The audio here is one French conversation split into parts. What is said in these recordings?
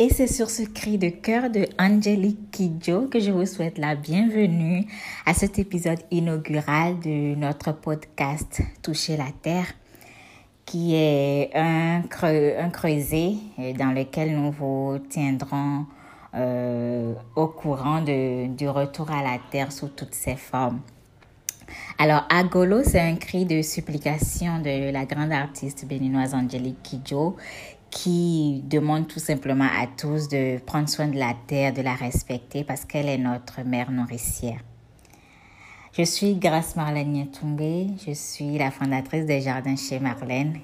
Et c'est sur ce cri de cœur de Angelique Kidjo que je vous souhaite la bienvenue à cet épisode inaugural de notre podcast Toucher la Terre, qui est un, creux, un creuset dans lequel nous vous tiendrons euh, au courant de, du retour à la Terre sous toutes ses formes. Alors, Agolo, c'est un cri de supplication de la grande artiste béninoise Angelique Kidjo qui demande tout simplement à tous de prendre soin de la terre, de la respecter parce qu'elle est notre mère nourricière. Je suis Grace Marlène Tungé, je suis la fondatrice des Jardins chez Marlène,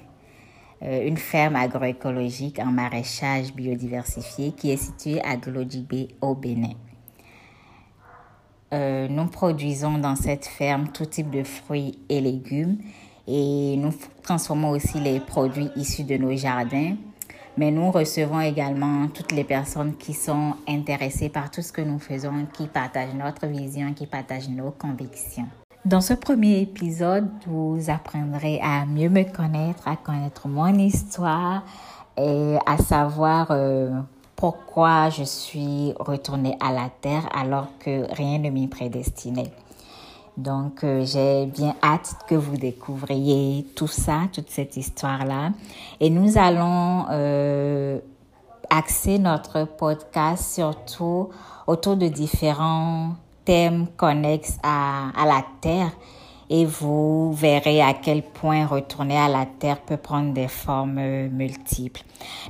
euh, une ferme agroécologique en maraîchage biodiversifié qui est située à Glodjibé au Bénin. Euh, nous produisons dans cette ferme tout type de fruits et légumes et nous transformons aussi les produits issus de nos jardins mais nous recevons également toutes les personnes qui sont intéressées par tout ce que nous faisons, qui partagent notre vision, qui partagent nos convictions. Dans ce premier épisode, vous apprendrez à mieux me connaître, à connaître mon histoire et à savoir euh, pourquoi je suis retournée à la Terre alors que rien ne m'y prédestinait. Donc, euh, j'ai bien hâte que vous découvriez tout ça, toute cette histoire-là. Et nous allons euh, axer notre podcast surtout autour de différents thèmes connexes à, à la Terre. Et vous verrez à quel point retourner à la Terre peut prendre des formes multiples.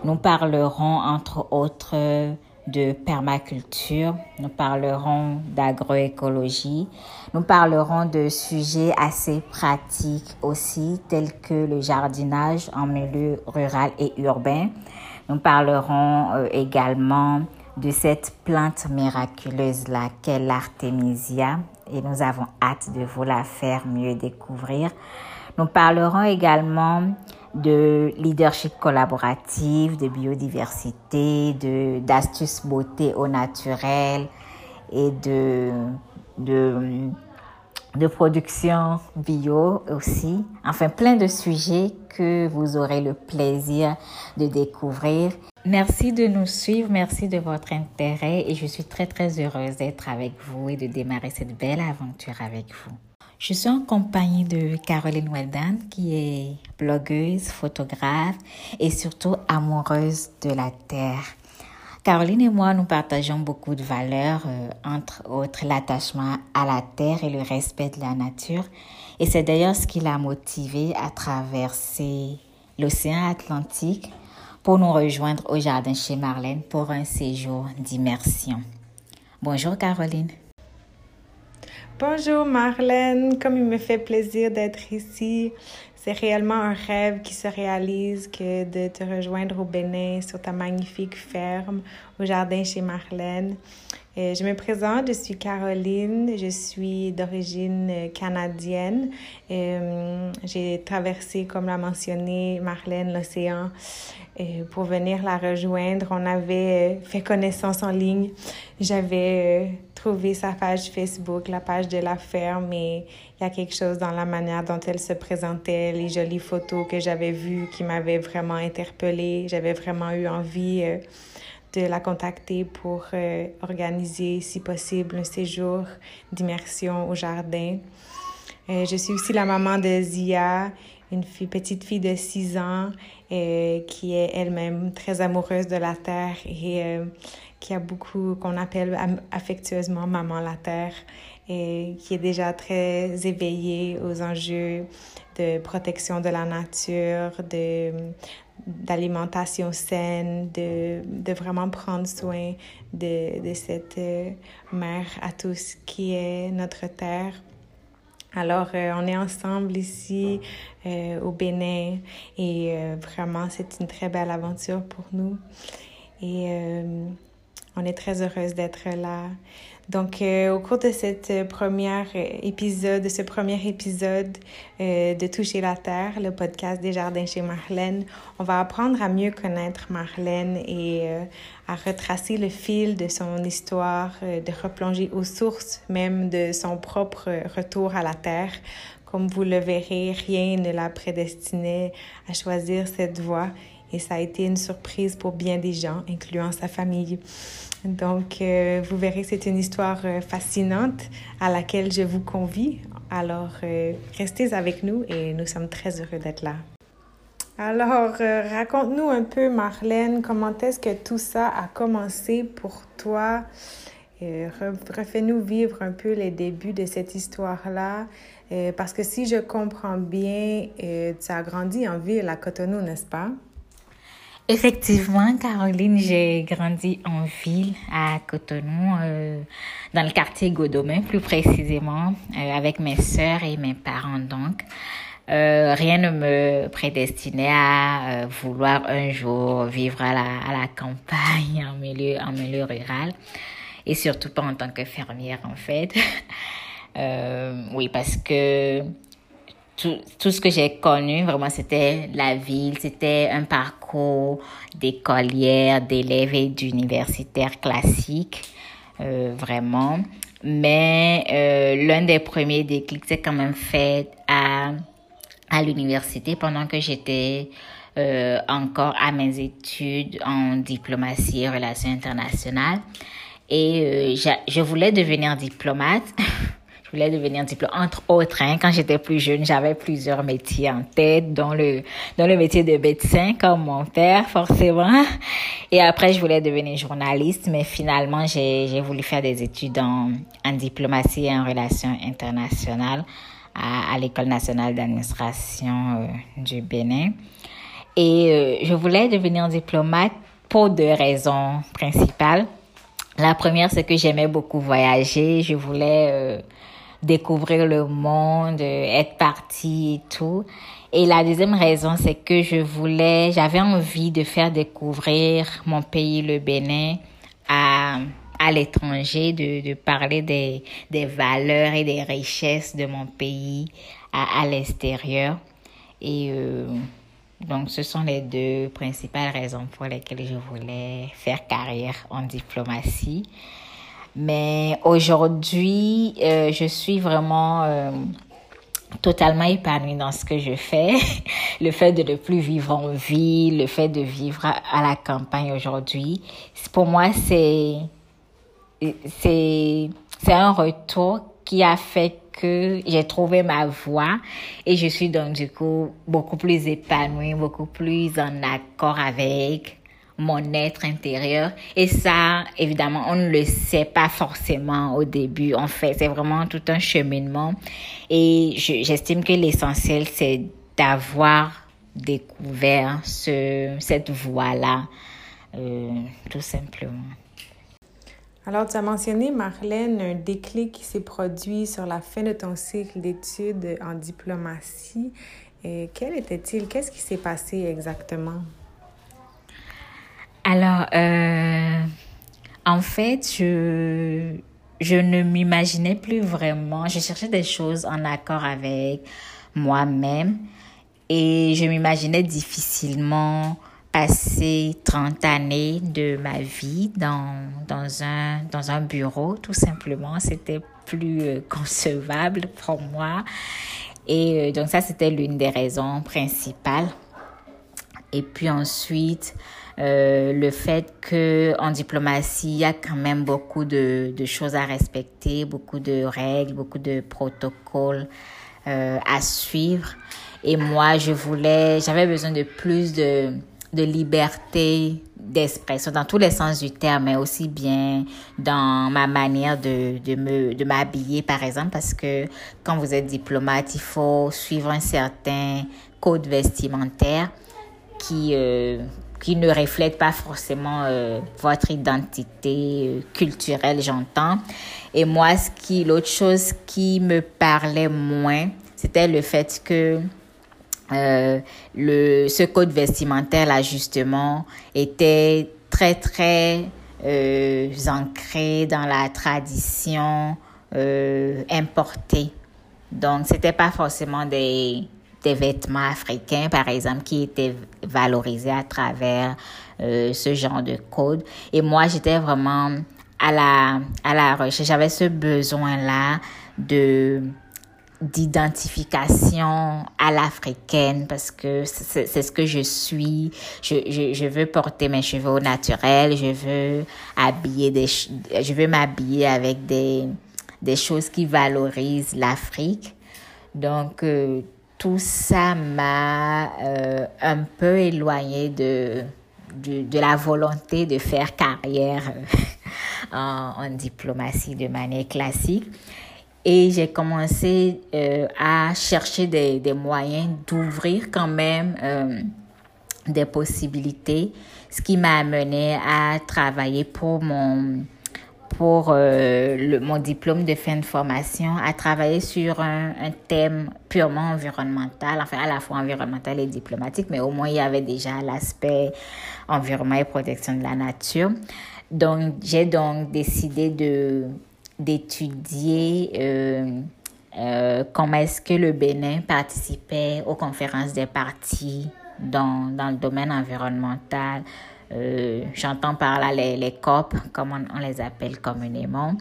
Nous parlerons entre autres de permaculture, nous parlerons d'agroécologie, nous parlerons de sujets assez pratiques aussi, tels que le jardinage en milieu rural et urbain. Nous parlerons euh, également de cette plante miraculeuse-là qu'est l'artémisia et nous avons hâte de vous la faire mieux découvrir. Nous parlerons également de leadership collaboratif, de biodiversité, de d'astuces beauté au naturel et de, de, de production bio aussi. Enfin, plein de sujets que vous aurez le plaisir de découvrir. Merci de nous suivre, merci de votre intérêt et je suis très très heureuse d'être avec vous et de démarrer cette belle aventure avec vous. Je suis en compagnie de Caroline Weldan, qui est blogueuse, photographe et surtout amoureuse de la Terre. Caroline et moi, nous partageons beaucoup de valeurs, euh, entre autres l'attachement à la Terre et le respect de la nature. Et c'est d'ailleurs ce qui l'a motivée à traverser l'océan Atlantique pour nous rejoindre au jardin chez Marlène pour un séjour d'immersion. Bonjour Caroline. Bonjour Marlène, comme il me fait plaisir d'être ici. C'est réellement un rêve qui se réalise que de te rejoindre au Bénin sur ta magnifique ferme au jardin chez Marlène. Euh, je me présente, je suis Caroline, je suis d'origine canadienne. Euh, j'ai traversé, comme l'a mentionné Marlène, l'océan euh, pour venir la rejoindre. On avait fait connaissance en ligne. J'avais trouvé sa page Facebook, la page de la ferme, et il y a quelque chose dans la manière dont elle se présentait, les jolies photos que j'avais vues qui m'avaient vraiment interpellée. J'avais vraiment eu envie de la contacter pour euh, organiser, si possible, un séjour d'immersion au jardin. Euh, je suis aussi la maman de Zia, une petite fille de 6 ans euh, qui est elle-même très amoureuse de la terre et qui a beaucoup, qu'on appelle affectueusement maman la terre et qui est déjà très éveillée aux enjeux de protection de la nature, de, d'alimentation saine, de, de, vraiment prendre soin de, de cette euh, mère à tous qui est notre terre. Alors, euh, on est ensemble ici euh, au Bénin et vraiment, c'est une très belle aventure pour nous. Et on est très heureuse d'être là. Donc, euh, au cours de cette première épisode, de ce premier épisode euh, de Toucher la Terre, le podcast des jardins chez Marlène, on va apprendre à mieux connaître Marlène et euh, à retracer le fil de son histoire, de replonger aux sources même de son propre retour à la Terre. Comme vous le verrez, rien ne la prédestinait à choisir cette voie et ça a été une surprise pour bien des gens, incluant sa famille. Donc, euh, vous verrez, c'est une histoire euh, fascinante à laquelle je vous convie. Alors, euh, restez avec nous et nous sommes très heureux d'être là. Alors, raconte-nous un peu, Marlène, comment est-ce que tout ça a commencé pour toi? Refais-nous vivre un peu les débuts de cette histoire-là. parce que si je comprends bien, tu as grandi en ville à Cotonou, n'est-ce pas? Effectivement, Caroline, j'ai grandi en ville à Cotonou, euh, dans le quartier Godomain plus précisément, euh, avec mes sœurs et mes parents donc. Euh, rien ne me prédestinait à vouloir un jour vivre à la, à la campagne, en milieu, en milieu rural, et surtout pas en tant que fermière en fait. oui, parce que tout, tout, ce que j'ai connu, vraiment, c'était la ville, c'était un parcours d'écolière, d'élèves et d'universitaires classiques, euh, vraiment. Mais euh, l'un des premiers déclics s'est quand même fait à, à l'université pendant que j'étais euh, encore à mes études en diplomatie et relations internationales. Et euh, je voulais devenir diplomate. Je voulais devenir diplôme. Entre autres, hein, quand j'étais plus jeune, j'avais plusieurs métiers en tête, dont le, dont le métier de médecin, comme mon père, forcément. Et après, je voulais devenir journaliste, mais finalement, j'ai voulu faire des études en, en diplomatie et en relations internationales à, à l'École nationale d'administration euh, du Bénin. Et euh, je voulais devenir diplomate pour deux raisons principales. La première, c'est que j'aimais beaucoup voyager. Je voulais euh, découvrir le monde, être partie et tout. Et la deuxième raison, c'est que je voulais, j'avais envie de faire découvrir mon pays, le Bénin, à, à l'étranger, de, de parler des, des valeurs et des richesses de mon pays à, à l'extérieur. Et euh, donc, ce sont les deux principales raisons pour lesquelles je voulais faire carrière en diplomatie. Mais aujourd'hui, euh, je suis vraiment euh, totalement épanouie dans ce que je fais. le fait de ne plus vivre en ville, le fait de vivre à, la campagne aujourd'hui, pour moi, c'est c'est c'est un retour qui a fait que j'ai trouvé ma voie et je suis donc du coup beaucoup plus épanouie, beaucoup plus en accord avec mon être intérieur. Et ça, évidemment, on ne le sait pas forcément au début. En fait, c'est vraiment tout un cheminement. Et j'estime que l'essentiel, c'est d'avoir découvert ce, cette voie-là, euh, tout simplement. Alors, tu as mentionné, Marlène, un déclic qui s'est produit sur la fin de ton cycle d'études en diplomatie. Et quel était-il? Qu'est-ce qui s'est passé exactement? Alors, euh, en fait, je, je ne m'imaginais plus vraiment. Je cherchais des choses en accord avec moi-même et je m'imaginais difficilement passer 30 années de ma vie dans, dans, un, dans un bureau, tout simplement. C'était plus euh, concevable pour moi. Et euh, donc ça, c'était l'une des raisons principales. Et puis ensuite, euh, le fait que en diplomatie, il y a quand même beaucoup de, choses à respecter, beaucoup de règles, beaucoup de protocoles euh, à suivre. Et moi, je voulais, j'avais besoin de plus de, liberté d'expression dans tous les sens du terme, mais aussi bien dans ma manière de, de me de m'habiller, par exemple, parce que quand vous êtes diplomate, il faut suivre un certain code vestimentaire qui euh, qui ne reflète pas forcément euh, votre identité euh, culturelle, j'entends. Et moi, ce qui, l'autre chose qui me parlait moins, c'était le fait que euh, le, ce code vestimentaire là justement était très très ancré dans la tradition euh, importée. Donc c'était pas forcément des des vêtements africains, par exemple, qui étaient valorisés à travers euh, ce genre de code. Et moi, j'étais vraiment à la, à la recherche. J'avais ce besoin-là de, d'identification à l'africaine parce que c'est ce que je suis. Je, je, veux porter mes cheveux au naturel. Je veux habiller des, je veux m'habiller avec des, des choses qui valorisent l'Afrique. Donc, euh, tout ça m'a euh, un peu éloigné de, de, la volonté de faire carrière en, en diplomatie de manière classique. Et j'ai commencé euh, à chercher des, des moyens d'ouvrir quand même euh, des possibilités, ce qui m'a amené à travailler pour mon pour euh, mon diplôme de fin de formation, à travailler sur un, un, thème purement environnemental, enfin à la fois environnemental et diplomatique, mais au moins il y avait déjà l'aspect environnement et protection de la nature. Donc j'ai donc décidé de d'étudier euh, euh, comment est-ce que le Bénin participait aux conférences des partis dans, dans le domaine environnemental. Euh, J'entends par là les, les COP, comme on, les appelle communément.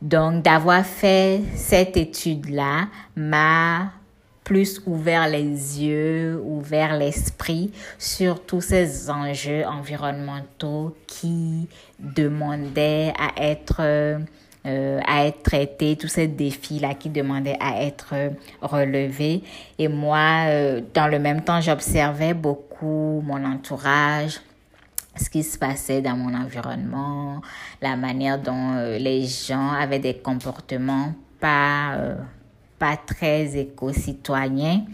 Donc, d'avoir fait cette étude-là m'a plus ouvert les yeux, ouvert l'esprit sur tous ces enjeux environnementaux qui demandaient à être euh, à être traité, tous ces défis-là qui demandaient à être relevés. Et moi, euh, dans le même temps, j'observais beaucoup mon entourage, ce qui se passait dans mon environnement, la manière dont euh, les gens avaient des comportements pas, euh, pas très éco-citoyens.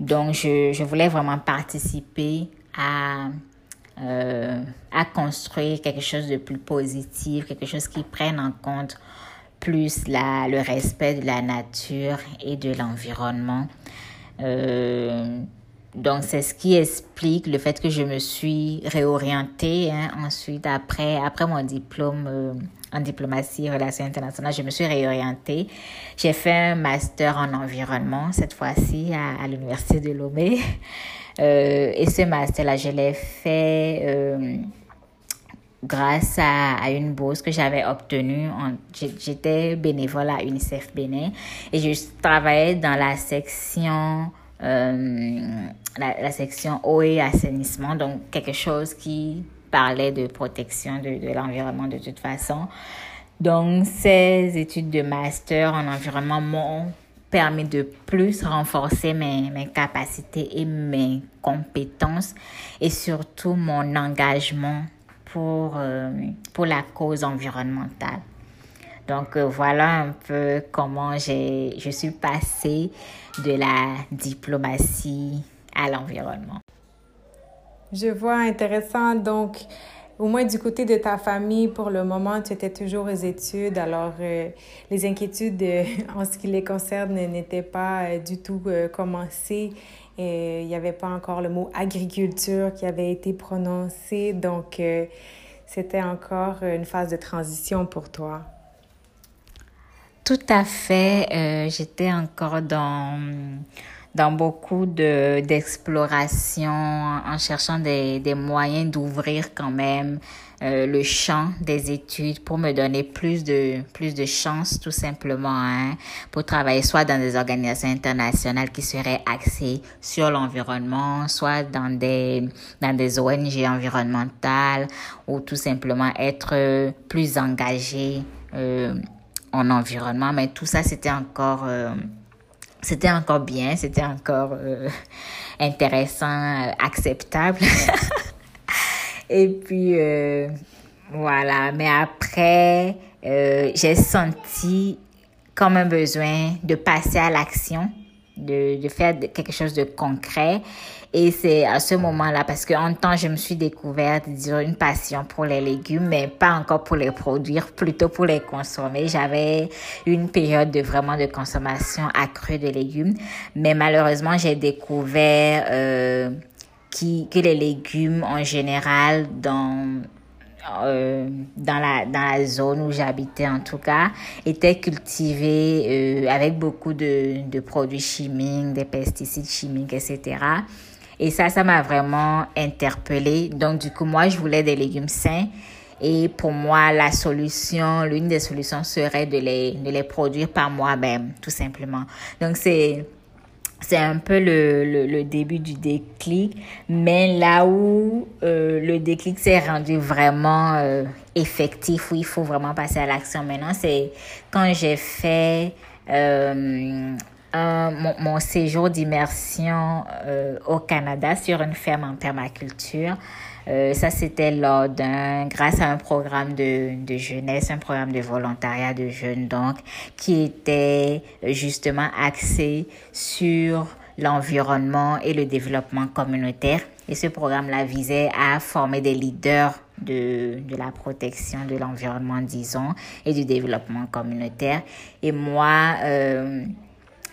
Donc, je, je voulais vraiment participer à euh, à construire quelque chose de plus positif, quelque chose qui prenne en compte plus la, le respect de la nature et de l'environnement. Donc, c'est ce qui explique le fait que je me suis réorientée hein, ensuite, après, après mon diplôme euh, en diplomatie et relations internationales, je me suis réorientée. J'ai fait un master en environnement, cette fois-ci à, l'Université de Lomé. Euh, et ce master-là, je l'ai fait euh, grâce à, à, une bourse que j'avais obtenue. J'étais bénévole à UNICEF Bénin et je travaillais dans la section, euh, la, section eau et assainissement, donc quelque chose qui parlait de protection de, de l'environnement de toute façon. Donc, ces études de master en environnement m'ont permis de plus renforcer mes, mes capacités et mes compétences et surtout mon engagement pour, euh, pour la cause environnementale. Donc euh, voilà un peu comment je suis passée de la diplomatie à l'environnement. Je vois intéressant. Donc, au moins du côté de ta famille, pour le moment, tu étais toujours aux études, alors euh, les inquiétudes euh, en ce qui les concerne n'étaient pas du tout commencées. Il n'y avait pas encore le mot agriculture qui avait été prononcé, donc c'était encore une phase de transition pour toi. Tout à fait. J'étais encore dans dans beaucoup de d'exploration en cherchant des, des moyens d'ouvrir quand même euh, le champ des études pour me donner plus de plus de chances tout simplement hein, pour travailler soit dans des organisations internationales qui seraient axées sur l'environnement soit dans des dans des ONG environnementales ou tout simplement être plus engagé euh, en environnement mais tout ça c'était encore euh, c'était encore bien, c'était encore euh, intéressant, euh, acceptable. Et puis, voilà. Mais après, j'ai senti comme un besoin de passer à l'action, de, de faire quelque chose de concret. Et c'est à ce moment-là, parce qu'en temps, je me suis découverte, disons, une passion pour les légumes, mais pas encore pour les produire, plutôt pour les consommer. J'avais une période de vraiment de consommation accrue de légumes, mais malheureusement, j'ai découvert euh, qui, que les légumes en général dans euh, dans la dans la zone où j'habitais en tout cas étaient cultivés euh, avec beaucoup de de produits chimiques des pesticides chimiques etc et ça, ça m'a vraiment interpellée. Donc, du coup, moi, je voulais des légumes sains. Et pour moi, la solution, l'une des solutions serait de les, de les produire par moi-même, tout simplement. Donc, c'est, c'est un peu le, le, début du déclic, mais là où euh, le déclic s'est rendu vraiment euh, effectif, où il faut vraiment passer à l'action maintenant, c'est quand j'ai fait euh, mon, séjour d'immersion euh, au Canada sur une ferme en permaculture. Euh, ça, c'était lors d'un, grâce à un programme de, de jeunesse, un programme de volontariat de jeunes, donc, qui était justement axé sur l'environnement et le développement communautaire. Et ce programme-là visait à former des leaders de, de la protection de l'environnement, disons, et du développement communautaire. Et moi, euh,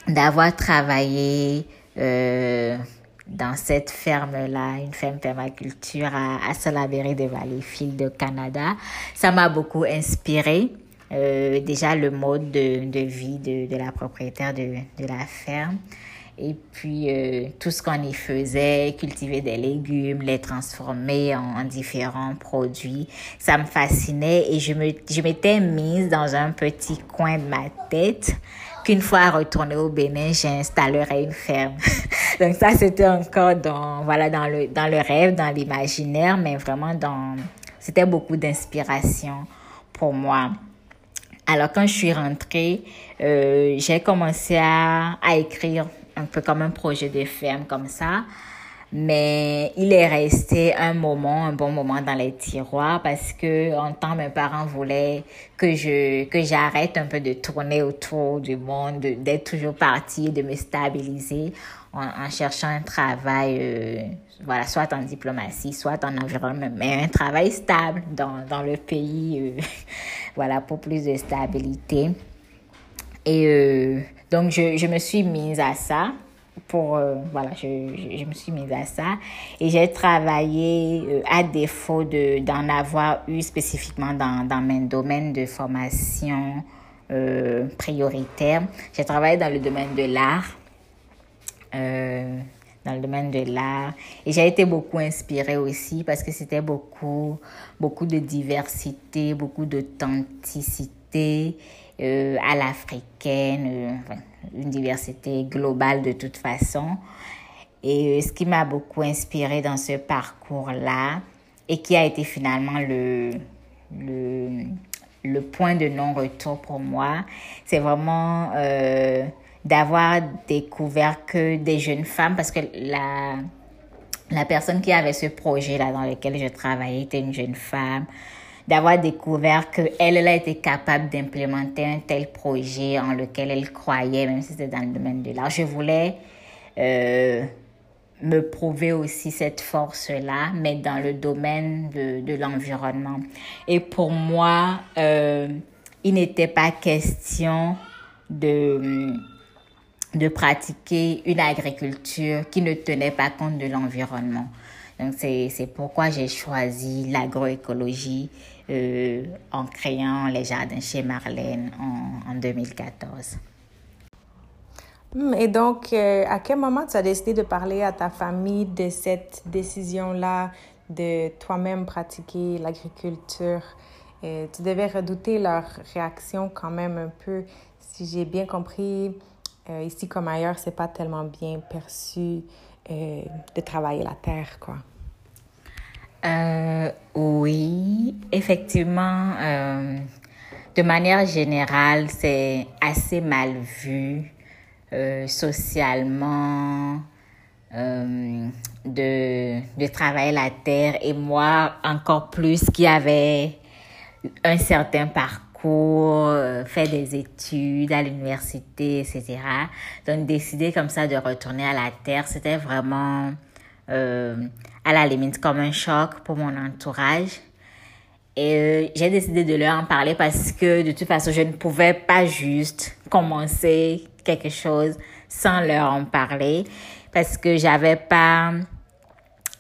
d'avoir travaillé euh, dans cette ferme-là, une ferme permaculture à, à Salaberry de Valleyfield de Canada. Ça m'a beaucoup inspiré. Euh, déjà le mode de, vie de, la propriétaire de, la ferme. Et puis euh, tout ce qu'on y faisait, cultiver des légumes, les transformer en, en, différents produits, ça me fascinait et je me je m'étais mise dans un petit coin de ma tête qu'une fois retournée au Bénin, j'installerai une ferme. Donc ça, c'était encore dans, voilà, dans le, dans le rêve, dans l'imaginaire, mais vraiment dans, c'était beaucoup d'inspiration pour moi. Alors quand je suis rentrée, euh, j'ai commencé à, à écrire un peu comme un projet de ferme comme ça mais il est resté un moment, un bon moment dans les tiroirs parce que en temps mes parents voulaient que je que j'arrête un peu de tourner autour du monde, d'être toujours partie, de me stabiliser en, cherchant un travail, euh, voilà, soit en diplomatie, soit en environnement, mais un travail stable dans dans le pays, euh, voilà, pour plus de stabilité. Et euh, donc je je me suis mise à ça pour euh, voilà je, je, me suis mise à ça. Et j'ai travaillé euh, à défaut de d'en avoir eu spécifiquement dans dans mon domaine de formation euh, prioritaire j'ai travaillé dans le domaine de l'art dans le domaine de l'art. Et j'ai été beaucoup inspirée aussi parce que c'était beaucoup beaucoup de diversité beaucoup d'authenticité euh, à l'africaine, euh, une diversité globale de toute façon. Et euh, ce qui m'a beaucoup inspiré dans ce parcours-là et qui a été finalement le, le, le point de non-retour pour moi, c'est vraiment d'avoir découvert que des jeunes femmes, parce que la, la personne qui avait ce projet-là dans lequel je travaillais était une jeune femme, d'avoir découvert qu'elle elle a été capable d'implémenter un tel projet en lequel elle croyait, même si c'était dans le domaine de l'art. Je voulais euh, me prouver aussi cette force-là, mais dans le domaine de, de l'environnement. Et pour moi, euh, il n'était pas question de de pratiquer une agriculture qui ne tenait pas compte de l'environnement. Donc c'est pourquoi j'ai choisi l'agroécologie euh, en créant les jardins chez Marlène en, en 2014. Et donc, euh, à quel moment tu as décidé de parler à ta famille de cette décision-là de toi-même pratiquer l'agriculture? Euh, tu devais redouter leur réaction quand même un peu. Si j'ai bien compris, ici comme ailleurs, c'est pas tellement bien perçu de travailler la terre, quoi. Euh, oui, effectivement, euh, de manière générale, c'est assez mal vu euh, socialement euh, de, de travailler la terre et moi encore plus qui avait un certain parcours, euh, fait des études à l'université, etc. Donc décider comme ça de retourner à la terre, c'était vraiment euh, à la limite comme un choc pour mon entourage. Et euh, j'ai décidé de leur en parler parce que de toute façon, je ne pouvais pas juste commencer quelque chose sans leur en parler. Parce que j'avais pas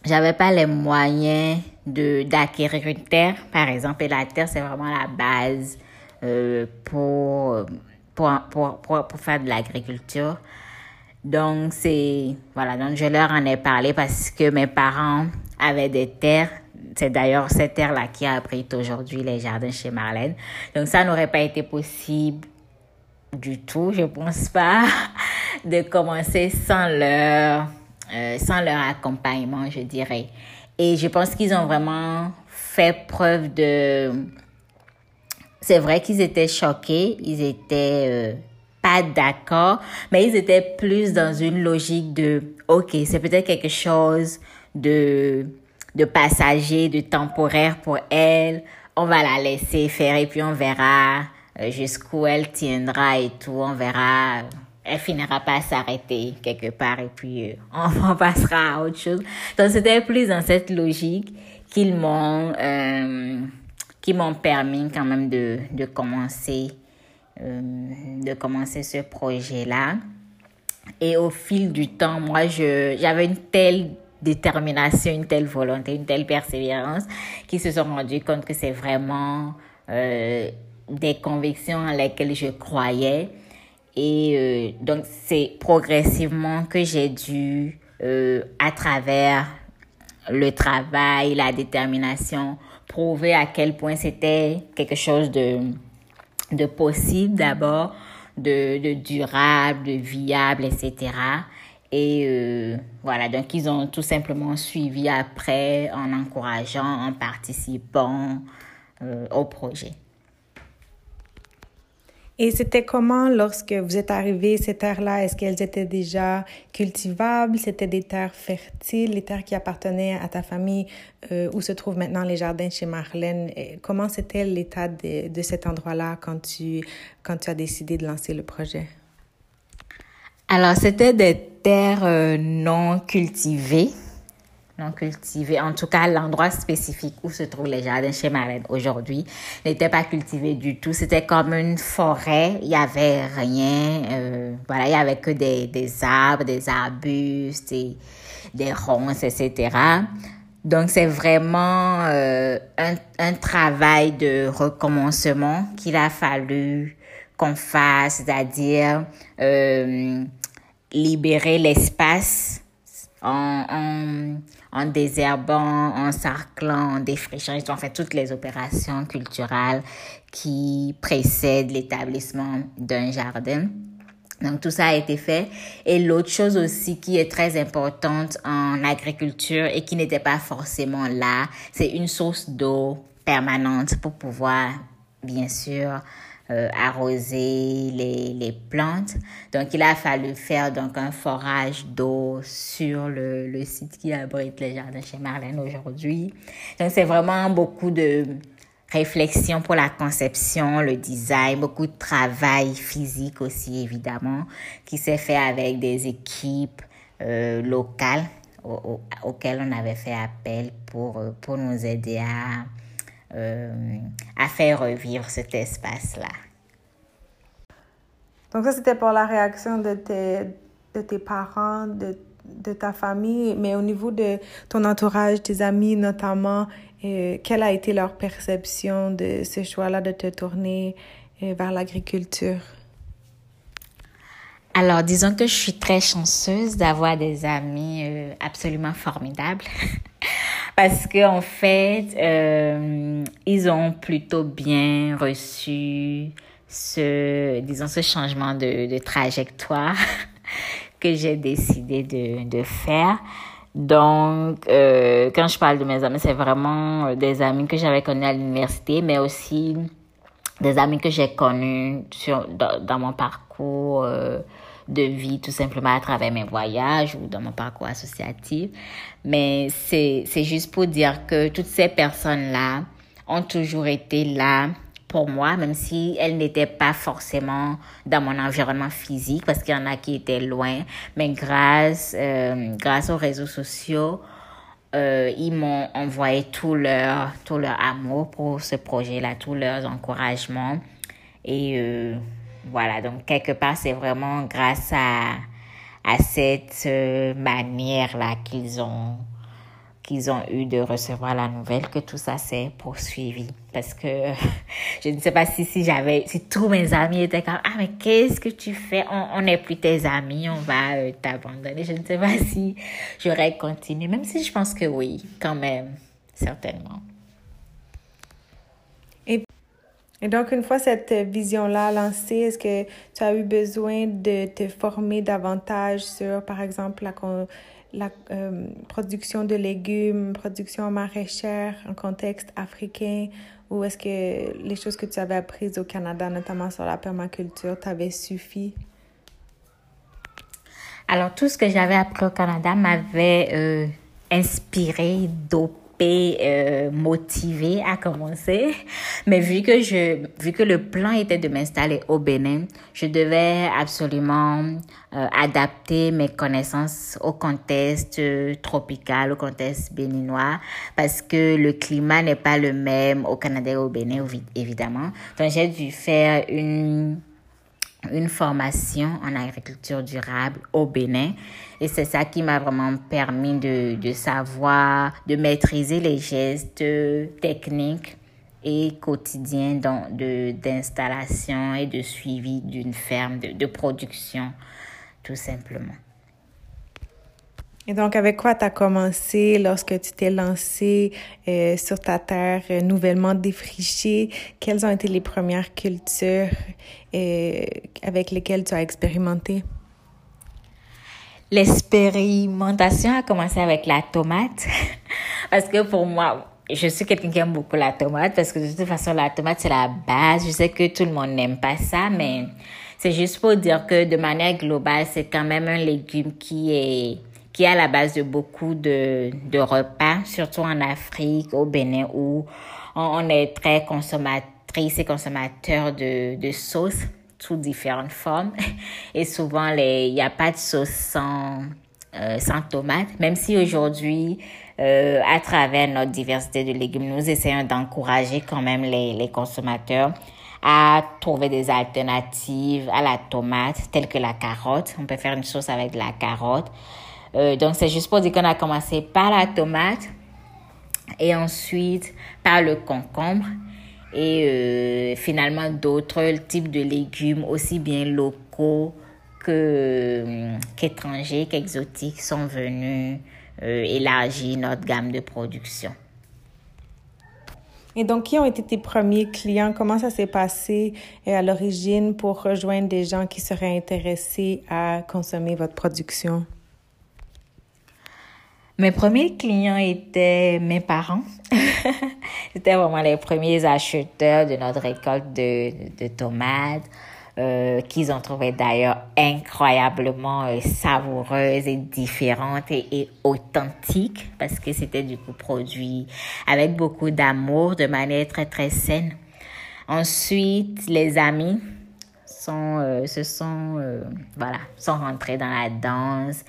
j'avais pas les moyens de d'acquérir une terre. Par exemple et la terre c'est vraiment la base euh, pour, pour pour pour pour faire de l'agriculture donc c'est voilà donc je leur en ai parlé parce que mes parents avaient des terres c'est d'ailleurs cette terre-là qui abrite aujourd'hui les jardins chez Marlène. Donc ça n'aurait pas été possible du tout, je pense pas, de commencer sans leur, euh, sans leur accompagnement, je dirais. Et je pense qu'ils ont vraiment fait preuve de... C'est vrai qu'ils étaient choqués, ils étaient euh, pas d'accord, mais ils étaient plus dans une logique de, ok, c'est peut-être quelque chose de, de passager, de temporaire pour elle, on va la laisser faire et puis on verra euh, jusqu'où elle tiendra et tout, on verra. Elle finira pas s'arrêter quelque part et puis euh, on, passera à autre chose. Donc c'était plus dans cette logique qu'ils m'ont euh, qui m'ont permis quand même de, de commencer de commencer ce projet là. Et au fil du temps, moi je j'avais une telle détermination, une telle volonté, une telle persévérance qu'ils se sont rendus compte que c'est vraiment euh, des convictions en lesquelles je croyais et euh, donc, c'est progressivement que j'ai dû, euh, à travers le travail, la détermination, prouver à quel point c'était quelque chose de, de possible d'abord, de, durable, de viable, etc. Et euh, voilà, donc ils ont tout simplement suivi après en encourageant, en participant euh, au projet. Et c'était comment lorsque vous êtes arrivé ces terres-là? Est-ce qu'elles étaient déjà cultivables? C'était des terres fertiles, les terres qui appartenaient à ta famille euh, où se trouvent maintenant les jardins chez Marlène? comment c'était l'état de, de, cet endroit-là quand tu, quand tu as décidé de lancer le projet? Alors, c'était des terres euh, non cultivées non cultivé. En tout cas, l'endroit spécifique où se trouvent les jardins chez Marlène aujourd'hui n'était pas cultivé du tout. C'était comme une forêt. Il y avait rien. Euh, voilà, il y avait que des, des arbres, des arbustes, et des ronces, etc. Donc, c'est vraiment euh, un, un travail de recommencement qu'il a fallu qu'on fasse, c'est-à-dire euh, libérer l'espace en en désherbant, en sarclant, en défrichant. Ils fait toutes les opérations culturelles qui précèdent l'établissement d'un jardin. Donc tout ça a été fait. Et l'autre chose aussi qui est très importante en agriculture et qui n'était pas forcément là, c'est une source d'eau permanente pour pouvoir, bien sûr, euh, arroser les, les plantes. Donc, il a fallu faire donc un forage d'eau sur le, le site qui abrite les jardins chez Marlène aujourd'hui. Donc, c'est vraiment beaucoup de réflexion pour la conception, le design, beaucoup de travail physique aussi, évidemment, qui s'est fait avec des équipes euh, locales auxquelles on avait fait appel pour, pour nous aider à euh, à faire revivre cet espace-là. Donc ça, c'était pour la réaction de tes, de tes parents, de, de ta famille, mais au niveau de ton entourage, tes amis notamment, euh, quelle a été leur perception de ce choix-là de te tourner euh, vers l'agriculture? Alors, disons que je suis très chanceuse d'avoir des amis absolument formidables. parce que en fait, euh, ils ont plutôt bien reçu ce, disons, ce changement de, de trajectoire que j'ai décidé de, de faire. Donc, euh, quand je parle de mes amis, c'est vraiment des amis que j'avais connus à l'université, mais aussi des amis que j'ai connus sur, dans, mon parcours euh, de vie tout simplement à travers mes voyages ou dans mon parcours associatif. Mais c'est, c'est juste pour dire que toutes ces personnes-là ont toujours été là pour moi, même si elles n'étaient pas forcément dans mon environnement physique, parce qu'il y en a qui étaient loin. Mais grâce, euh, grâce aux réseaux sociaux, euh, ils m'ont envoyé tout leur, tout leur amour pour ce projet-là, tous leurs encouragements. Et euh, voilà, donc quelque part, c'est vraiment grâce à, à cette euh, manière-là qu'ils ont, qu'ils ont eu de recevoir la nouvelle que tout ça s'est poursuivi. Parce que je ne sais pas si, si j'avais, si tous mes amis étaient comme, ah, mais qu'est-ce que tu fais? On n'est plus tes amis, on va euh, t'abandonner. Je ne sais pas si j'aurais continué, même si je pense que oui, quand même. certainement. Et, et donc, une fois cette vision-là lancée, est-ce que tu as eu besoin de te former davantage sur, par exemple, la, la euh, production de légumes, production maraîchère en contexte africain, ou est-ce que les choses que tu avais apprises au Canada, notamment sur la permaculture, t'avaient suffi? Alors, tout ce que j'avais appris au Canada m'avait euh, inspiré, dopé, euh, motivé à commencer. Mais vu que je, vu que le plan était de m'installer au Bénin, je devais absolument euh, adapter mes connaissances au contexte tropical, au contexte béninois, parce que le climat n'est pas le même au Canada et au Bénin, évidemment. Donc, j'ai dû faire une une formation en agriculture durable au Bénin. Et c'est ça qui m'a vraiment permis de, de savoir, de maîtriser les gestes techniques et quotidiens d'installation et de suivi d'une ferme de, de production, tout simplement. Et donc, avec quoi tu as commencé lorsque tu t'es lancé euh, sur ta terre euh, nouvellement défrichée? Quelles ont été les premières cultures euh, avec lesquelles tu as expérimenté? L'expérimentation a commencé avec la tomate. parce que pour moi, je suis quelqu'un qui aime beaucoup la tomate parce que de toute façon, la tomate, c'est la base. Je sais que tout le monde n'aime pas ça, mais c'est juste pour dire que de manière globale, c'est quand même un légume qui est qui est à la base de beaucoup de, de repas, surtout en Afrique, au Bénin, où on, est très consommatrice et consommateur de, de sauces sous différentes formes. Et souvent, il n'y a pas de sauce sans, euh, sans tomate, même si aujourd'hui, euh, à travers notre diversité de légumes, nous essayons d'encourager quand même les, les consommateurs à trouver des alternatives à la tomate, telles que la carotte. On peut faire une sauce avec de la carotte. Euh, donc, c'est juste pour dire qu'on a commencé par la tomate et ensuite par le concombre et euh, finalement d'autres types de légumes aussi bien locaux que euh, qu'étrangers, qu'exotiques sont venus élargir notre gamme de production. Et donc, qui ont été tes premiers clients? Comment ça s'est passé à l'origine pour rejoindre des gens qui seraient intéressés à consommer votre production? Mes premiers clients étaient mes parents. C'était vraiment les premiers acheteurs de notre récolte de, de tomates, euh, qu'ils ont trouvé d'ailleurs incroyablement euh, savoureuses et différentes et, et authentiques parce que c'était du coup produit avec beaucoup d'amour, de manière très très saine. Ensuite, les amis sont, euh, se sont, euh, voilà, sont rentrés dans la danse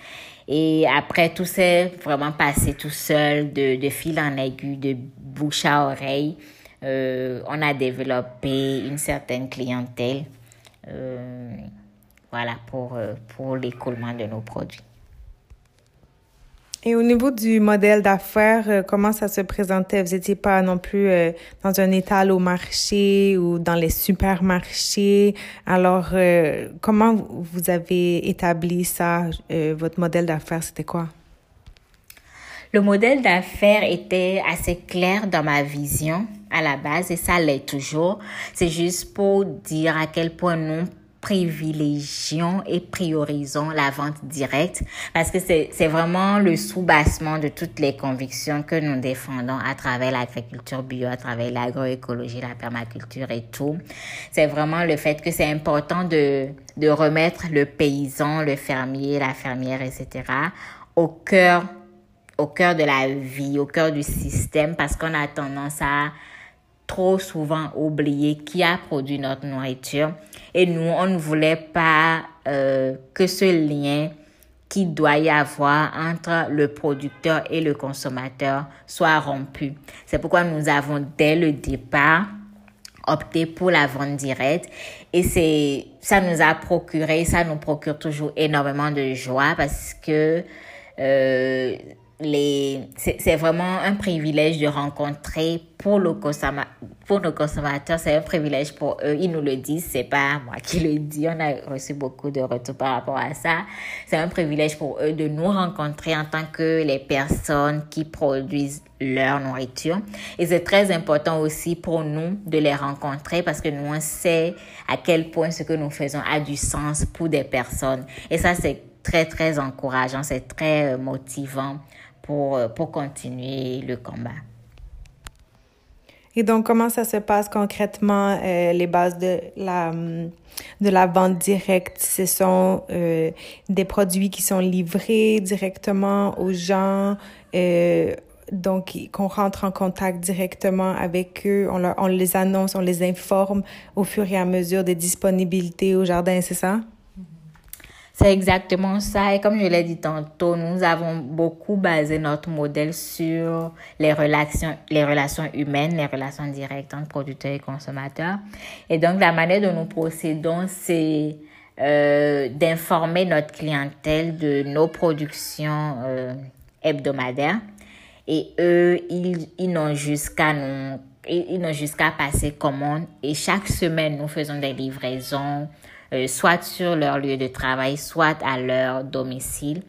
et après, tout s'est vraiment passé tout seul, de, fil en aiguille, de bouche à oreille. Euh, on a développé une certaine clientèle euh, voilà, pour, euh, pour l'écoulement de nos produits. Et au niveau du modèle d'affaires, euh, comment ça se présentait? Vous n'étiez pas non plus euh, dans un étal au marché ou dans les supermarchés. Alors, euh, comment vous avez établi ça? votre modèle d'affaires, c'était quoi? Le modèle d'affaires était assez clair dans ma vision à la base et ça l'est toujours. C'est juste pour dire à quel point nous privilégions et priorisons la vente directe parce que c'est vraiment le sous-bassement de toutes les convictions que nous défendons à travers l'agriculture bio, à travers l'agroécologie, la permaculture et tout. C'est vraiment le fait que c'est important de, de remettre le paysan, le fermier, la fermière, etc. au cœur au cœur de la vie, au cœur du système parce qu'on a tendance à trop souvent oublier qui a produit notre nourriture. Et nous, on ne voulait pas euh, que ce lien qui doit y avoir entre le producteur et le consommateur soit rompu. C'est pourquoi nous avons dès le départ opté pour la vente directe et c'est ça nous a procuré ça nous procure toujours énormément de joie parce que euh, les, c'est vraiment un privilège de rencontrer pour, le pour nos consommateurs, c'est un privilège pour eux. Ils nous le disent, c'est pas moi qui le dis. On a reçu beaucoup de retours par rapport à ça. C'est un privilège pour eux de nous rencontrer en tant que les personnes qui produisent leur nourriture. Et c'est très important aussi pour nous de les rencontrer parce que nous, on sait à quel point ce que nous faisons a du sens pour des personnes. Et ça, c'est très, très encourageant, c'est très euh, motivant pour, euh, pour continuer le combat. Et donc, comment ça se passe concrètement, euh, les bases de la, de la vente directe? Ce sont euh, des produits qui sont livrés directement aux gens, donc qu'on rentre en contact directement avec eux, on, leur, on les annonce, on les informe au fur et à mesure des disponibilités au jardin, c'est ça? C'est exactement ça. Et comme je l'ai dit tantôt, nous avons beaucoup basé notre modèle sur les relations, les relations humaines, les relations directes entre producteurs et consommateurs. Et donc, la manière dont nous procédons, c'est euh, d'informer notre clientèle de nos productions euh, hebdomadaires. Et eux, ils, ils n'ont jusqu'à nous, ils n'ont jusqu'à passer commande. Et chaque semaine, nous faisons des livraisons euh, soit sur leur lieu de travail, soit à leur domicile.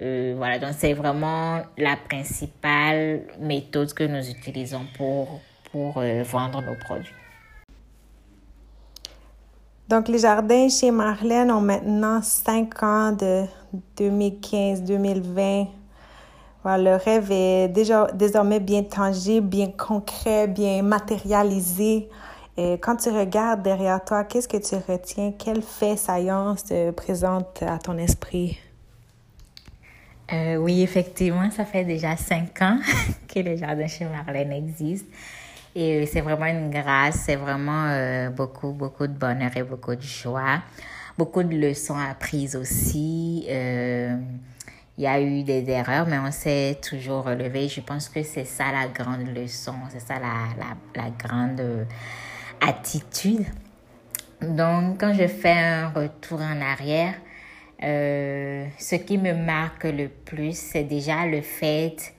Euh, voilà, donc c'est vraiment la principale méthode que nous utilisons pour, pour euh, vendre nos produits. Donc, les jardins chez Marlène ont maintenant 5 ans de 2015-2020. Voilà, le rêve est déjà désormais bien tangible, bien concret, bien matérialisé. Quand tu regardes derrière toi, qu'est-ce que tu retiens? Quel fait saillant se présente à ton esprit? Euh, oui, effectivement, ça fait déjà cinq ans que les jardins chez Marlène existent. Et euh, c'est vraiment une grâce, c'est vraiment euh, beaucoup, beaucoup de bonheur et beaucoup de joie. Beaucoup de leçons apprises aussi. Il y a eu des erreurs, mais on s'est toujours relevé. Je pense que c'est ça la grande leçon, c'est ça la, la, la grande attitude. Donc, quand je fais un retour en arrière, euh, ce qui me marque le plus, c'est déjà le fait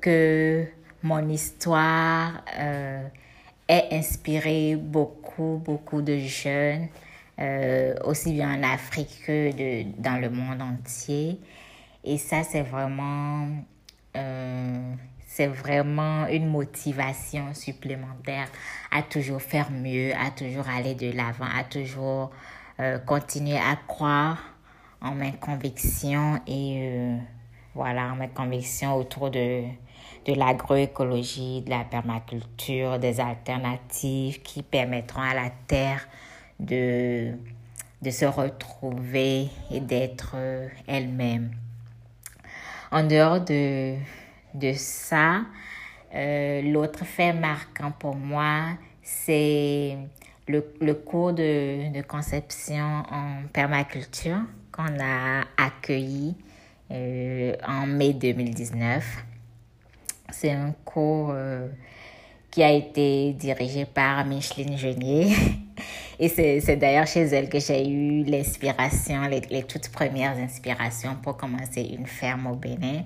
que mon histoire euh, ait inspiré beaucoup, beaucoup de jeunes, euh, aussi bien en Afrique que de, dans le monde entier. Et ça, c'est vraiment c'est vraiment une motivation supplémentaire à toujours faire mieux, à toujours aller de l'avant, à toujours euh, continuer à croire en mes convictions et euh, voilà, mes convictions autour de, de l'agroécologie, de la permaculture, des alternatives qui permettront à la terre de, de se retrouver et d'être euh, elle-même. En dehors de, de ça. Euh, l'autre fait marquant pour moi, c'est le, le, cours de, de, conception en permaculture qu'on a accueilli euh, en mai 2019. C'est un cours euh, qui a été dirigé par Micheline Genier. Et c'est d'ailleurs chez elle que j'ai eu l'inspiration, les, les, toutes premières inspirations pour commencer une ferme au Bénin.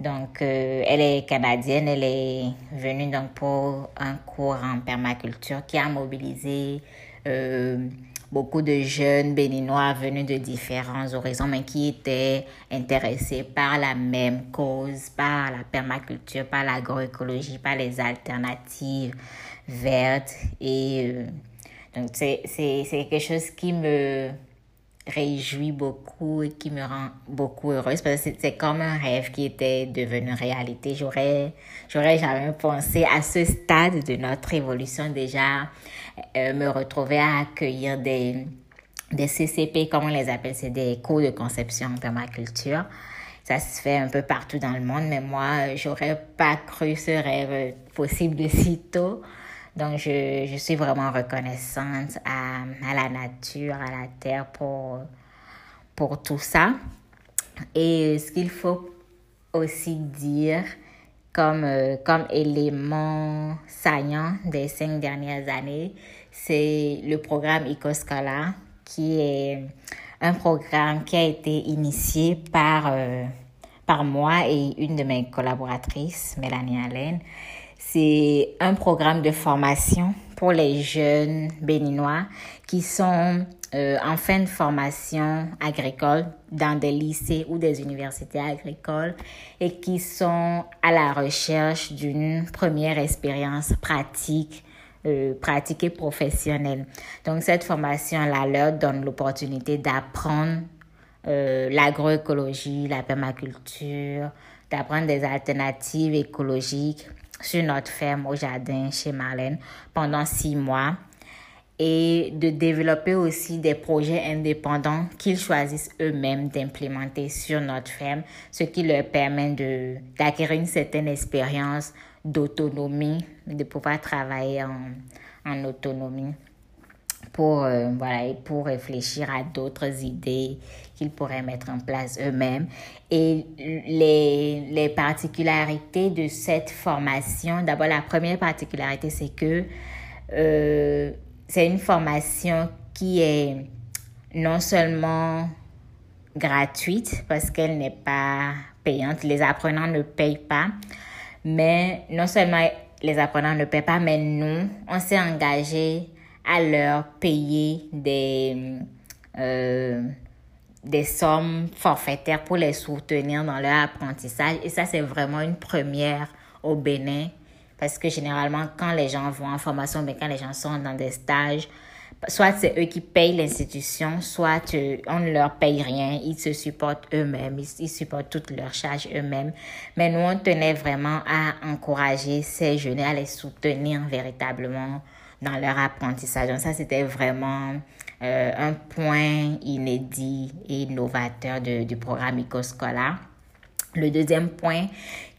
Donc, euh, elle est canadienne, elle est venue donc pour un cours en permaculture qui a mobilisé euh, beaucoup de jeunes béninois venus de différents horizons, mais qui étaient intéressés par la même cause, par la permaculture, par l'agroécologie, par les alternatives vertes. Et euh, donc, c'est quelque chose qui me réjouit beaucoup et qui me rend beaucoup heureuse parce que c'est comme un rêve qui était devenu réalité. J'aurais, j'aurais jamais pensé à ce stade de notre évolution déjà euh, me retrouver à accueillir des, des CCP, comme on les appelle, c'est des cours de conception en permaculture. Ça se fait un peu partout dans le monde, mais moi, j'aurais pas cru ce rêve possible de si tôt. Donc, je, je suis vraiment reconnaissante à, à, la nature, à la terre pour, pour tout ça. Et ce qu'il faut aussi dire comme, euh, comme élément saillant des cinq dernières années, c'est le programme EcoScola, qui est un programme qui a été initié par, euh, par moi et une de mes collaboratrices, Mélanie Allen. C'est un programme de formation pour les jeunes béninois qui sont euh, en fin de formation agricole dans des lycées ou des universités agricoles et qui sont à la recherche d'une première expérience pratique euh, pratique et professionnelle. Donc cette formation-là leur donne l'opportunité d'apprendre euh, l'agroécologie, la permaculture, d'apprendre des alternatives écologiques sur notre ferme au jardin chez Marlène pendant six mois et de développer aussi des projets indépendants qu'ils choisissent eux-mêmes d'implémenter sur notre ferme, ce qui leur permet d'acquérir une certaine expérience d'autonomie, de pouvoir travailler en, en autonomie pour, euh, voilà, et pour réfléchir à d'autres idées qu'ils pourraient mettre en place eux-mêmes. Et les, les particularités de cette formation, d'abord la première particularité, c'est que euh, c'est une formation qui est non seulement gratuite parce qu'elle n'est pas payante, les apprenants ne payent pas, mais non seulement les apprenants ne paient pas, mais nous, on s'est engagé à leur payer des, euh, des sommes forfaitaires pour les soutenir dans leur apprentissage. Et ça, c'est vraiment une première au Bénin. Parce que généralement, quand les gens vont en formation, mais quand les gens sont dans des stages, soit c'est eux qui payent l'institution, soit on ne leur paye rien, ils se supportent eux-mêmes, ils, supportent toutes leurs charges eux-mêmes. Mais nous, on tenait vraiment à encourager ces jeunes, à les soutenir véritablement dans leur apprentissage. Donc ça, c'était vraiment euh, un point inédit et novateur de, du programme Ecoscola. Le deuxième point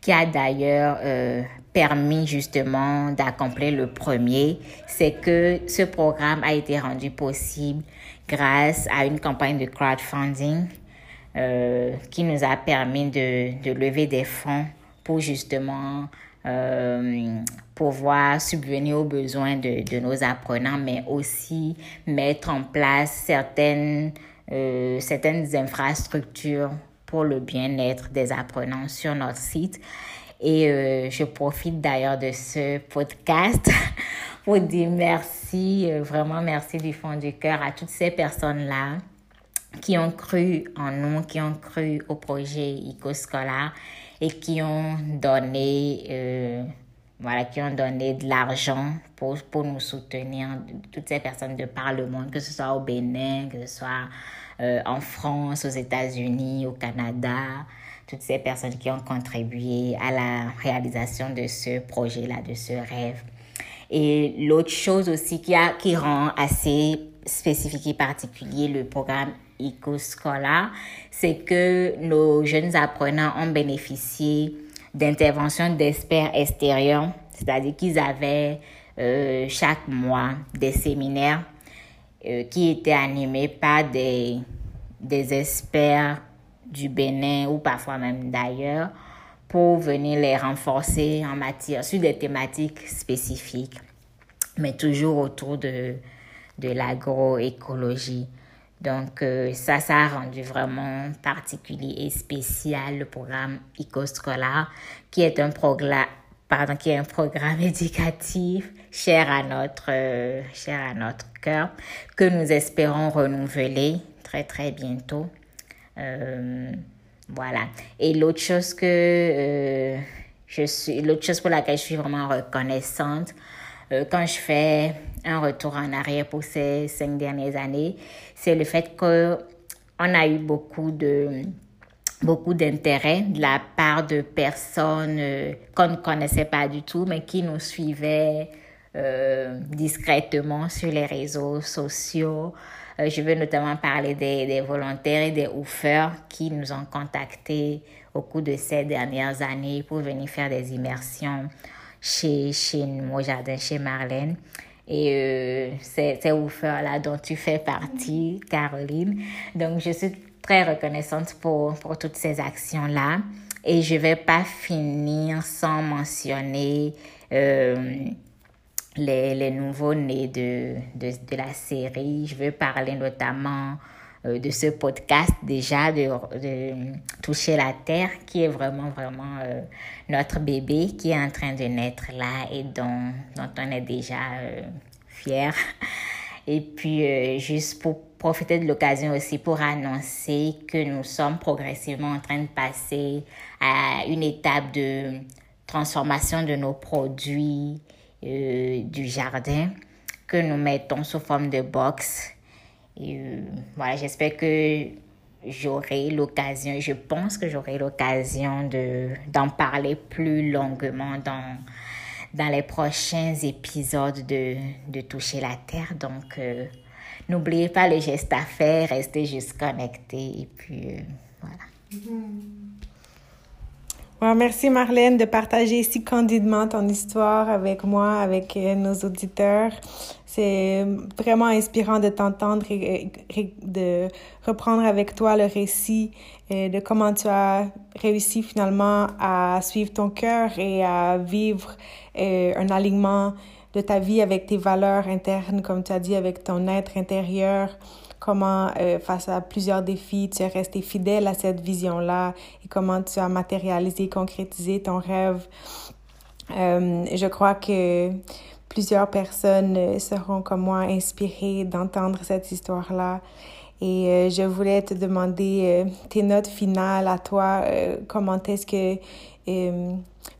qui a d'ailleurs euh, permis justement d'accomplir le premier, c'est que ce programme a été rendu possible grâce à une campagne de crowdfunding euh, qui nous a permis de, de lever des fonds pour justement euh, pouvoir subvenir aux besoins de, de, nos apprenants, mais aussi mettre en place certaines, euh, certaines infrastructures pour le bien-être des apprenants sur notre site. Et euh, je profite d'ailleurs de ce podcast pour dire merci, euh, vraiment merci du fond du cœur à toutes ces personnes-là qui ont cru en nous, qui ont cru au projet IcoScolar et qui ont donné, euh, voilà, qui ont donné de l'argent pour, pour nous soutenir, toutes ces personnes de par le monde, que ce soit au Bénin, que ce soit euh, en France, aux États-Unis, au Canada, toutes ces personnes qui ont contribué à la réalisation de ce projet-là, de ce rêve. Et l'autre chose aussi qui, a, qui rend assez spécifique et particulier le programme EcoScola, c'est que nos jeunes apprenants ont bénéficié d'interventions d'experts extérieurs, c'est-à-dire qu'ils avaient euh, chaque mois des séminaires euh, qui étaient animés par des, des experts du Bénin ou parfois même d'ailleurs pour venir les renforcer en matière sur des thématiques spécifiques, mais toujours autour de, de l'agroécologie. Donc euh, ça, ça a rendu vraiment particulier et spécial le programme EcoScolar, qui est un programme, pardon, qui est un programme éducatif cher à notre, euh, cher à notre cœur, que nous espérons renouveler très très bientôt. Euh, voilà. Et l'autre chose que je suis, l'autre chose pour laquelle je suis vraiment reconnaissante, quand je fais un retour en arrière pour ces cinq dernières années, c'est le fait qu'on a eu beaucoup de beaucoup d'intérêt de la part de personnes euh, qu'on ne connaissait pas du tout, mais qui nous suivaient euh, discrètement sur les réseaux sociaux. Euh, je veux notamment parler des, volontaires et des oufeurs qui nous ont contactés au cours de ces dernières années pour venir faire des immersions chez, chez au jardin chez Marlène. Et euh, c'est là dont tu fais partie, Caroline. Donc, je suis très reconnaissante pour, pour toutes ces actions-là. Et je vais pas finir sans mentionner euh, les, nouveaux-nés de, de, la série. Je veux parler notamment de ce podcast déjà, de, toucher la terre, qui est vraiment, vraiment notre bébé qui est en train de naître là et dont, dont on est déjà fier. Et puis, juste pour profiter de l'occasion aussi pour annoncer que nous sommes progressivement en train de passer à une étape de transformation de nos produits euh, du jardin que nous mettons sous forme de box. Euh, voilà, j'espère que j'aurai l'occasion, je pense que j'aurai l'occasion de, d'en parler plus longuement dans, dans les prochains épisodes de, de Toucher la Terre. Donc, euh, n'oubliez pas les gestes à faire, restez juste connectés et puis voilà. Mm-hmm merci Marlène de partager si candidement ton histoire avec moi, avec euh, nos auditeurs. C'est vraiment inspirant de t'entendre de reprendre avec toi le récit euh, de comment tu as réussi finalement à suivre ton cœur et à vivre euh, un alignement de ta vie avec tes valeurs internes, comme tu as dit, avec ton être intérieur comment euh, face à plusieurs défis, tu es resté fidèle à cette vision-là et comment tu as matérialisé, concrétisé ton rêve. Euh, je crois que plusieurs personnes euh, seront comme moi inspirées d'entendre cette histoire-là. Et je voulais te demander tes notes finales à toi. comment est-ce que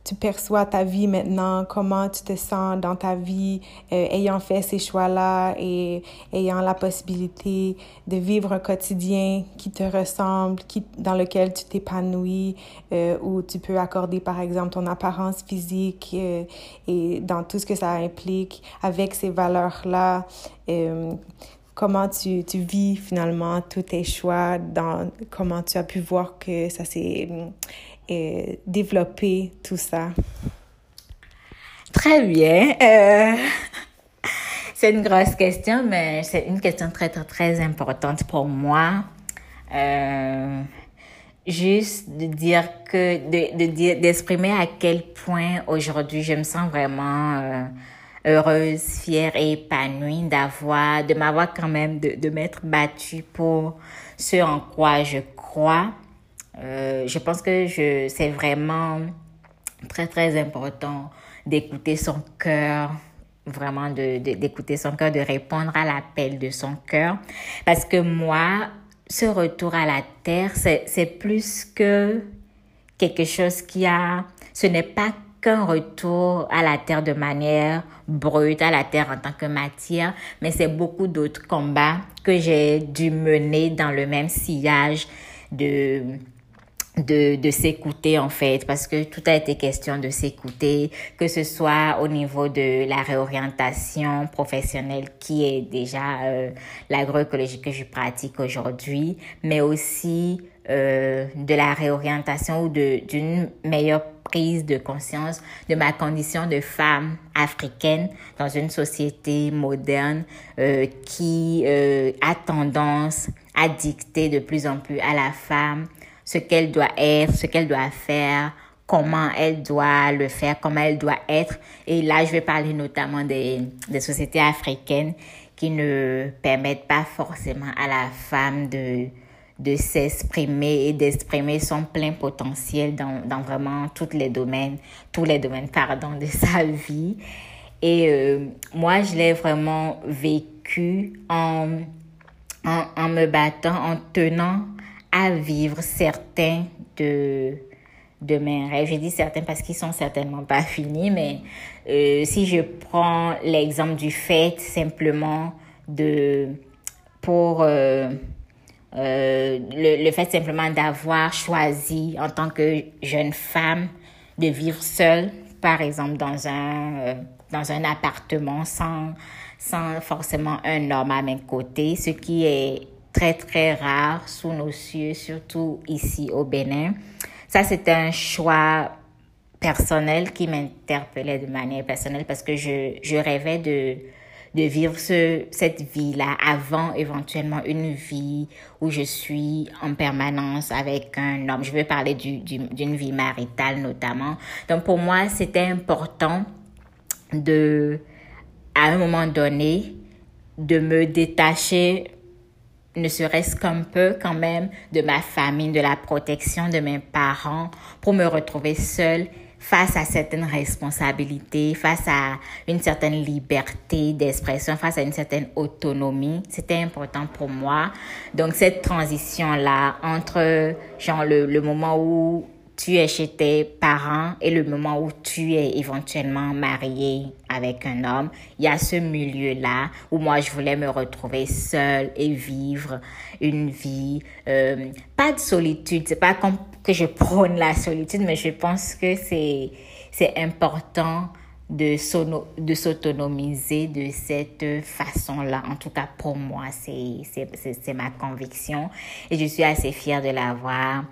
tu perçois ta vie maintenant, comment tu te sens dans ta vie, euh, ayant fait ces choix-là et ayant la possibilité de vivre un quotidien qui te ressemble, qui, dans lequel tu t'épanouis, euh, où tu peux accorder par exemple ton apparence physique euh, et dans tout ce que ça implique avec ces valeurs-là. comment tu, tu vis finalement tous tes choix, dans comment tu as pu voir que ça s'est développer tout ça? Très bien. Euh, c'est une grosse question, mais c'est une question très, très, très importante pour moi. Euh, juste de dire que, d'exprimer à quel point aujourd'hui je me sens vraiment euh, heureuse, fière et épanouie d'avoir, de m'avoir quand même, de, de m'être battue pour ce en quoi je crois euh, je pense que je, c'est vraiment très, très important d'écouter son cœur, vraiment de, d'écouter son cœur, de répondre à l'appel de son cœur. Parce que moi, ce retour à la terre, c'est, c'est plus que quelque chose qui a, ce n'est pas qu'un retour à la terre de manière brute, à la terre en tant que matière, mais c'est beaucoup d'autres combats que j'ai dû mener dans le même sillage de de, de s'écouter en fait, parce que tout a été question de s'écouter, que ce soit au niveau de la réorientation professionnelle qui est déjà euh, l'agroécologie que je pratique aujourd'hui, mais aussi euh, de la réorientation ou d'une meilleure prise de conscience de ma condition de femme africaine dans une société moderne euh, qui euh, a tendance à dicter de plus en plus à la femme ce qu'elle doit être, ce qu'elle doit faire, comment elle doit le faire, comment elle doit être. Et là, je vais parler notamment des, des sociétés africaines qui ne permettent pas forcément à la femme de, de s'exprimer et d'exprimer son plein potentiel dans, dans vraiment tous les domaines, tous les domaines, pardon, de sa vie. Et euh, moi, je l'ai vraiment vécu en, en, en me battant, en tenant à vivre certains de, de mes rêves. Je dis certains parce qu'ils sont certainement pas finis, mais euh, si je prends l'exemple du fait simplement de pour euh, euh, le, le fait simplement d'avoir choisi en tant que jeune femme de vivre seule, par exemple dans un dans un appartement sans sans forcément un homme à mes côtés, ce qui est très très rare sous nos cieux, surtout ici au Bénin. Ça, c'était un choix personnel qui m'interpellait de manière personnelle parce que je, je rêvais de, de vivre ce, cette vie-là avant éventuellement une vie où je suis en permanence avec un homme. Je veux parler du, d'une vie maritale notamment. Donc pour moi, c'était important de, à un moment donné, de me détacher ne serait-ce qu'un peu quand même de ma famille, de la protection de mes parents pour me retrouver seule face à certaines responsabilités, face à une certaine liberté d'expression, face à une certaine autonomie. C'était important pour moi. Donc cette transition-là entre genre le, le moment où tu es chez tes parents et le moment où tu es éventuellement marié avec un homme, il y a ce milieu-là où moi je voulais me retrouver seule et vivre une vie, euh, pas de solitude, c'est pas comme que je prône la solitude, mais je pense que c'est, c'est important de, de s'autonomiser de cette façon-là. En tout cas, pour moi, c'est, c'est, c'est ma conviction et je suis assez fière de l'avoir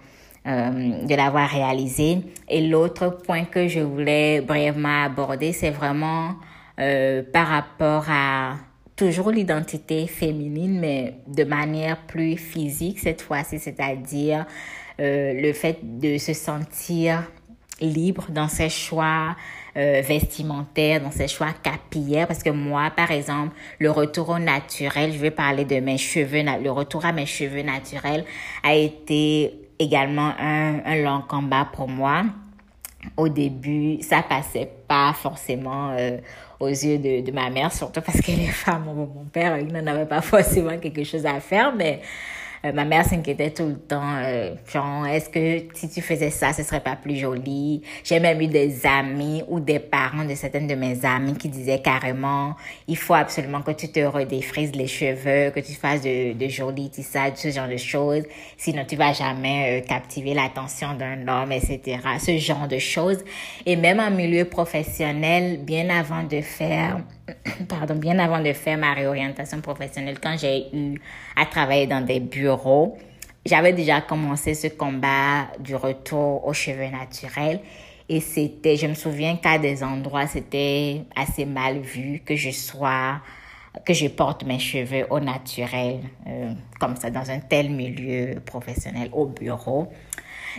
euh, de l'avoir réalisé. Et l'autre point que je voulais brièvement aborder, c'est vraiment euh, par rapport à toujours l'identité féminine, mais de manière plus physique cette fois-ci, c'est-à-dire euh, le fait de se sentir libre dans ses choix vestimentaires, dans ses choix capillaires. Parce que moi, par exemple, le retour au naturel, je vais parler de mes cheveux, le retour à mes cheveux naturels a été également un, un long combat pour moi. Au début, ça passait pas forcément euh, aux yeux de, de, ma mère, surtout parce que les femmes, mon père, il n'en avait pas forcément quelque chose à faire, mais euh, ma mère s'inquiétait tout le temps, euh, genre, est-ce que si tu faisais ça, ce serait pas plus joli? J'ai même eu des amis ou des parents de certaines de mes amies qui disaient carrément, il faut absolument que tu te redéfrises les cheveux, que tu fasses de, de jolis tissages, ce genre de choses, sinon tu vas jamais euh, captiver l'attention d'un homme, etc. Ce genre de choses. Et même en milieu professionnel, bien avant de faire pardon, bien avant de faire ma réorientation professionnelle, quand j'ai eu à travailler dans des bureaux, j'avais déjà commencé ce combat du retour aux cheveux naturels. Et c'était, je me souviens qu'à des endroits, c'était assez mal vu que je sois, que je porte mes cheveux au naturel, euh, comme ça, dans un tel milieu professionnel, au bureau.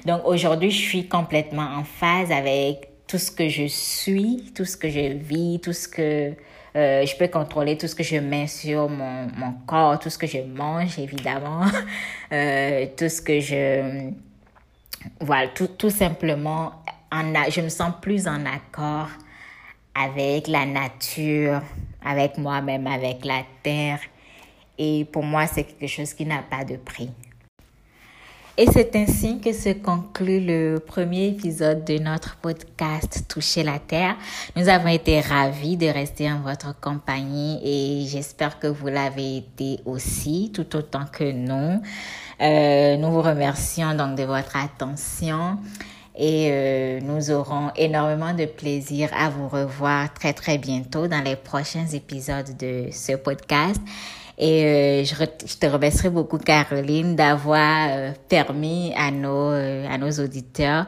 Donc aujourd'hui, je suis complètement en phase avec tout ce que je suis, tout ce que je vis, tout ce que euh, je peux contrôler tout ce que je mets sur mon, mon corps, tout ce que je mange, évidemment, euh, tout ce que je... Voilà, tout, tout simplement, en, je me sens plus en accord avec la nature, avec moi-même, avec la terre. Et pour moi, c'est quelque chose qui n'a pas de prix. Et c'est ainsi que se conclut le premier épisode de notre podcast Toucher la Terre. Nous avons été ravis de rester en votre compagnie et j'espère que vous l'avez été aussi, tout autant que nous. Euh, nous vous remercions donc de votre attention et euh, nous aurons énormément de plaisir à vous revoir très très bientôt dans les prochains épisodes de ce podcast. Et euh, je, je, te remercierai beaucoup, Caroline, d'avoir euh, permis à nos, euh, à nos auditeurs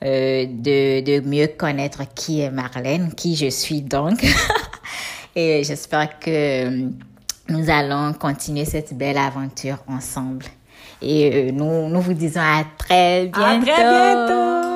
de, de mieux connaître qui est Marlène, qui je suis donc. Et j'espère que nous allons continuer cette belle aventure ensemble. Et nous, nous vous disons à très bientôt. À très bientôt.